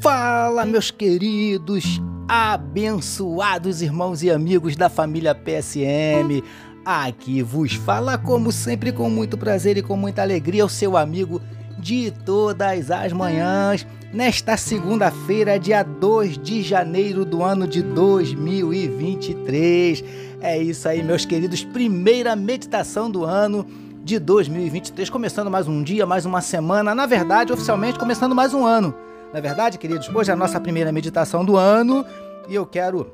Fala, meus queridos, abençoados irmãos e amigos da família PSM. Aqui vos fala, como sempre, com muito prazer e com muita alegria, o seu amigo de todas as manhãs, nesta segunda-feira, dia 2 de janeiro do ano de 2023. É isso aí, meus queridos, primeira meditação do ano de 2023, começando mais um dia, mais uma semana, na verdade, oficialmente começando mais um ano. Na verdade, queridos, hoje é a nossa primeira meditação do ano e eu quero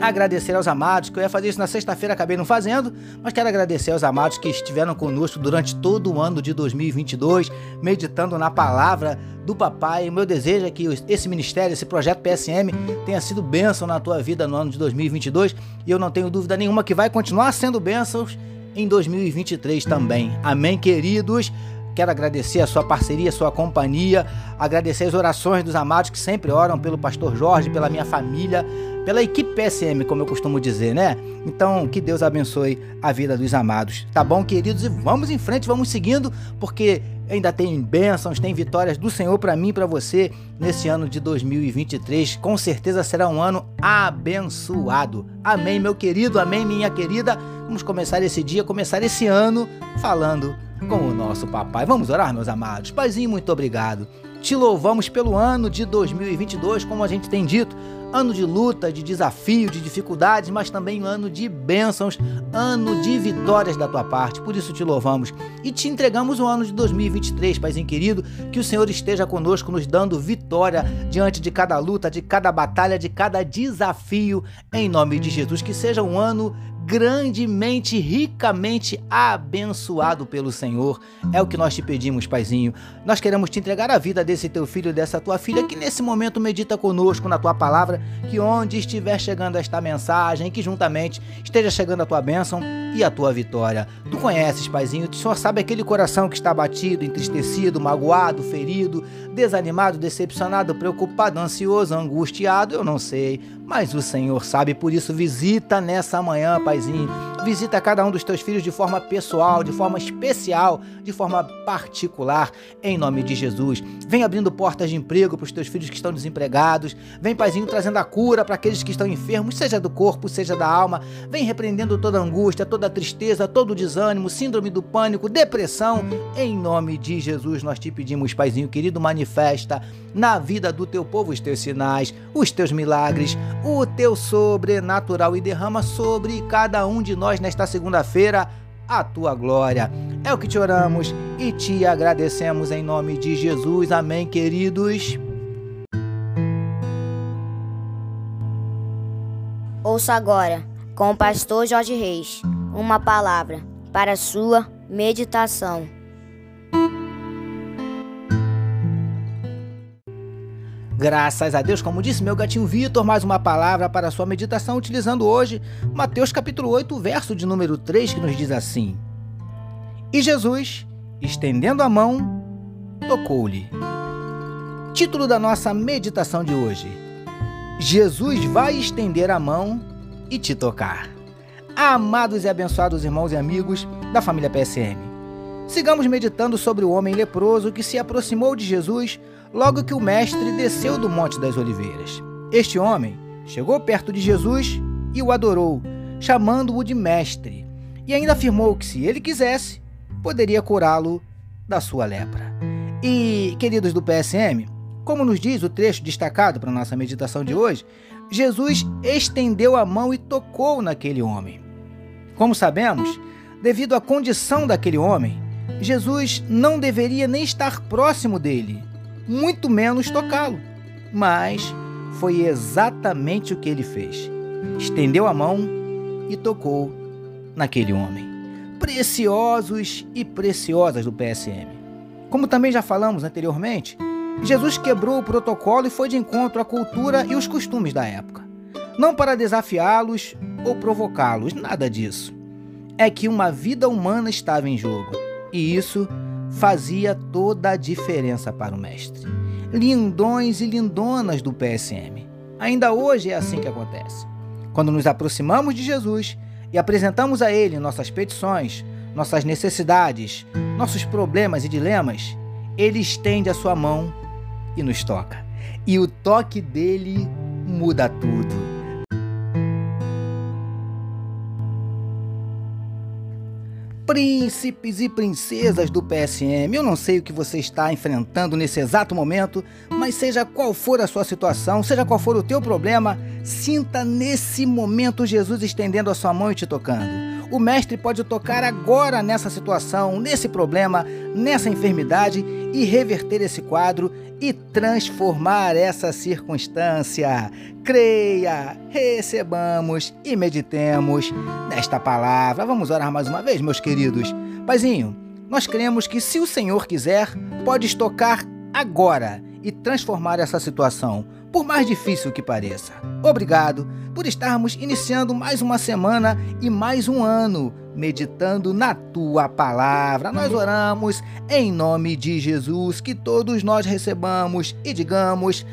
agradecer aos amados, que eu ia fazer isso na sexta-feira, acabei não fazendo, mas quero agradecer aos amados que estiveram conosco durante todo o ano de 2022, meditando na palavra do papai. O meu desejo é que esse ministério, esse projeto PSM, tenha sido bênção na tua vida no ano de 2022 e eu não tenho dúvida nenhuma que vai continuar sendo bênçãos em 2023 também. Amém, queridos? Quero agradecer a sua parceria, a sua companhia, agradecer as orações dos amados que sempre oram pelo pastor Jorge, pela minha família, pela equipe PSM, como eu costumo dizer, né? Então, que Deus abençoe a vida dos amados. Tá bom, queridos? E vamos em frente, vamos seguindo, porque ainda tem bênçãos, tem vitórias do Senhor para mim e para você nesse ano de 2023. Com certeza será um ano abençoado. Amém, meu querido, amém, minha querida. Vamos começar esse dia, começar esse ano falando com o nosso papai. Vamos orar, meus amados. Paizinho, muito obrigado. Te louvamos pelo ano de 2022, como a gente tem dito, ano de luta, de desafio, de dificuldades, mas também ano de bênçãos, ano de vitórias da tua parte. Por isso te louvamos e te entregamos o ano de 2023, Paizinho querido, que o Senhor esteja conosco, nos dando vitória diante de cada luta, de cada batalha, de cada desafio, em nome de Jesus. Que seja um ano grandemente, ricamente abençoado pelo Senhor. É o que nós te pedimos, Paizinho. Nós queremos te entregar a vida desse teu filho, dessa tua filha, que nesse momento medita conosco na tua palavra, que onde estiver chegando esta mensagem, que juntamente esteja chegando a tua bênção e a tua vitória. Tu conheces, Paizinho, o Senhor sabe aquele coração que está batido, entristecido, magoado, ferido, desanimado, decepcionado, preocupado, ansioso, angustiado, eu não sei, mas o Senhor sabe, por isso visita nessa manhã, Paizinho. Visita cada um dos teus filhos de forma pessoal, de forma especial, de forma particular, em nome de Jesus. Vem abrindo portas de emprego para os teus filhos que estão desempregados. Vem, Paizinho, trazendo a cura para aqueles que estão enfermos, seja do corpo, seja da alma. Vem repreendendo toda angústia, toda tristeza, todo desânimo, síndrome do pânico, depressão. Em nome de Jesus, nós te pedimos, Paizinho querido, manifesta na vida do teu povo os teus sinais, os teus milagres o teu sobrenatural e derrama sobre cada um de nós nesta segunda-feira a tua glória. É o que te oramos e te agradecemos em nome de Jesus. Amém, queridos. Ouça agora, com o pastor Jorge Reis, uma palavra para sua meditação. Graças a Deus, como disse meu gatinho Vitor, mais uma palavra para sua meditação, utilizando hoje Mateus capítulo 8, verso de número 3, que nos diz assim: E Jesus, estendendo a mão, tocou-lhe. Título da nossa meditação de hoje: Jesus vai estender a mão e te tocar. Amados e abençoados irmãos e amigos da família PSM, sigamos meditando sobre o homem leproso que se aproximou de Jesus logo que o mestre desceu do Monte das Oliveiras. Este homem chegou perto de Jesus e o adorou, chamando-o de mestre, e ainda afirmou que, se ele quisesse, poderia curá-lo da sua lepra. E, queridos do PSM, como nos diz o trecho destacado para nossa meditação de hoje, Jesus estendeu a mão e tocou naquele homem. Como sabemos, devido à condição daquele homem, Jesus não deveria nem estar próximo dele, muito menos tocá-lo. Mas foi exatamente o que ele fez. Estendeu a mão e tocou naquele homem. Preciosos e preciosas do PSM. Como também já falamos anteriormente, Jesus quebrou o protocolo e foi de encontro à cultura e os costumes da época. Não para desafiá-los ou provocá-los, nada disso. É que uma vida humana estava em jogo. E isso fazia toda a diferença para o mestre. Lindões e lindonas do PSM. Ainda hoje é assim que acontece. Quando nos aproximamos de Jesus e apresentamos a Ele nossas petições, nossas necessidades, nossos problemas e dilemas, Ele estende a sua mão e nos toca. e o toque dele muda tudo. Príncipes e princesas do PSM, eu não sei o que você está enfrentando nesse exato momento, mas seja qual for a sua situação, seja qual for o teu problema, sinta nesse momento Jesus estendendo a sua mão e te tocando. O mestre pode tocar agora nessa situação, nesse problema, nessa enfermidade e reverter esse quadro e transformar essa circunstância. Creia, recebamos e meditemos nesta palavra. Vamos orar mais uma vez, meus queridos. Paizinho, nós cremos que se o Senhor quiser, pode tocar agora e transformar essa situação, por mais difícil que pareça. Obrigado por estarmos iniciando mais uma semana e mais um ano meditando na tua palavra. Nós oramos em nome de Jesus, que todos nós recebamos e digamos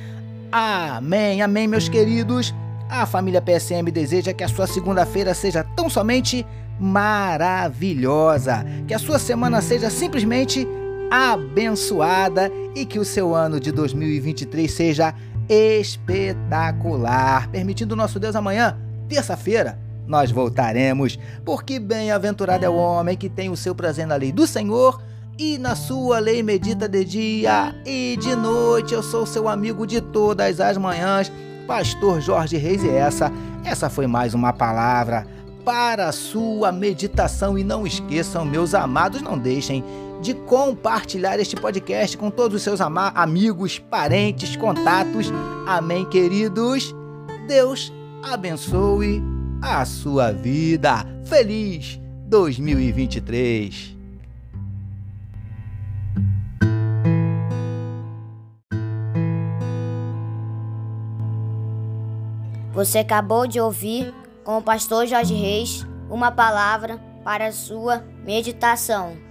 amém. Amém, meus queridos. A família PSM deseja que a sua segunda-feira seja tão somente maravilhosa, que a sua semana seja simplesmente abençoada e que o seu ano de 2023 seja espetacular. Permitindo nosso Deus amanhã, terça-feira, nós voltaremos, porque bem-aventurado é o homem que tem o seu prazer na lei do Senhor e na sua lei medita de dia e de noite. Eu sou seu amigo de todas as manhãs, pastor Jorge Reis e essa, essa foi mais uma palavra para a sua meditação e não esqueçam, meus amados, não deixem de compartilhar este podcast com todos os seus amigos, parentes, contatos. Amém, queridos? Deus abençoe a sua vida. Feliz 2023! Você acabou de ouvir com o pastor Jorge Reis uma palavra para a sua meditação.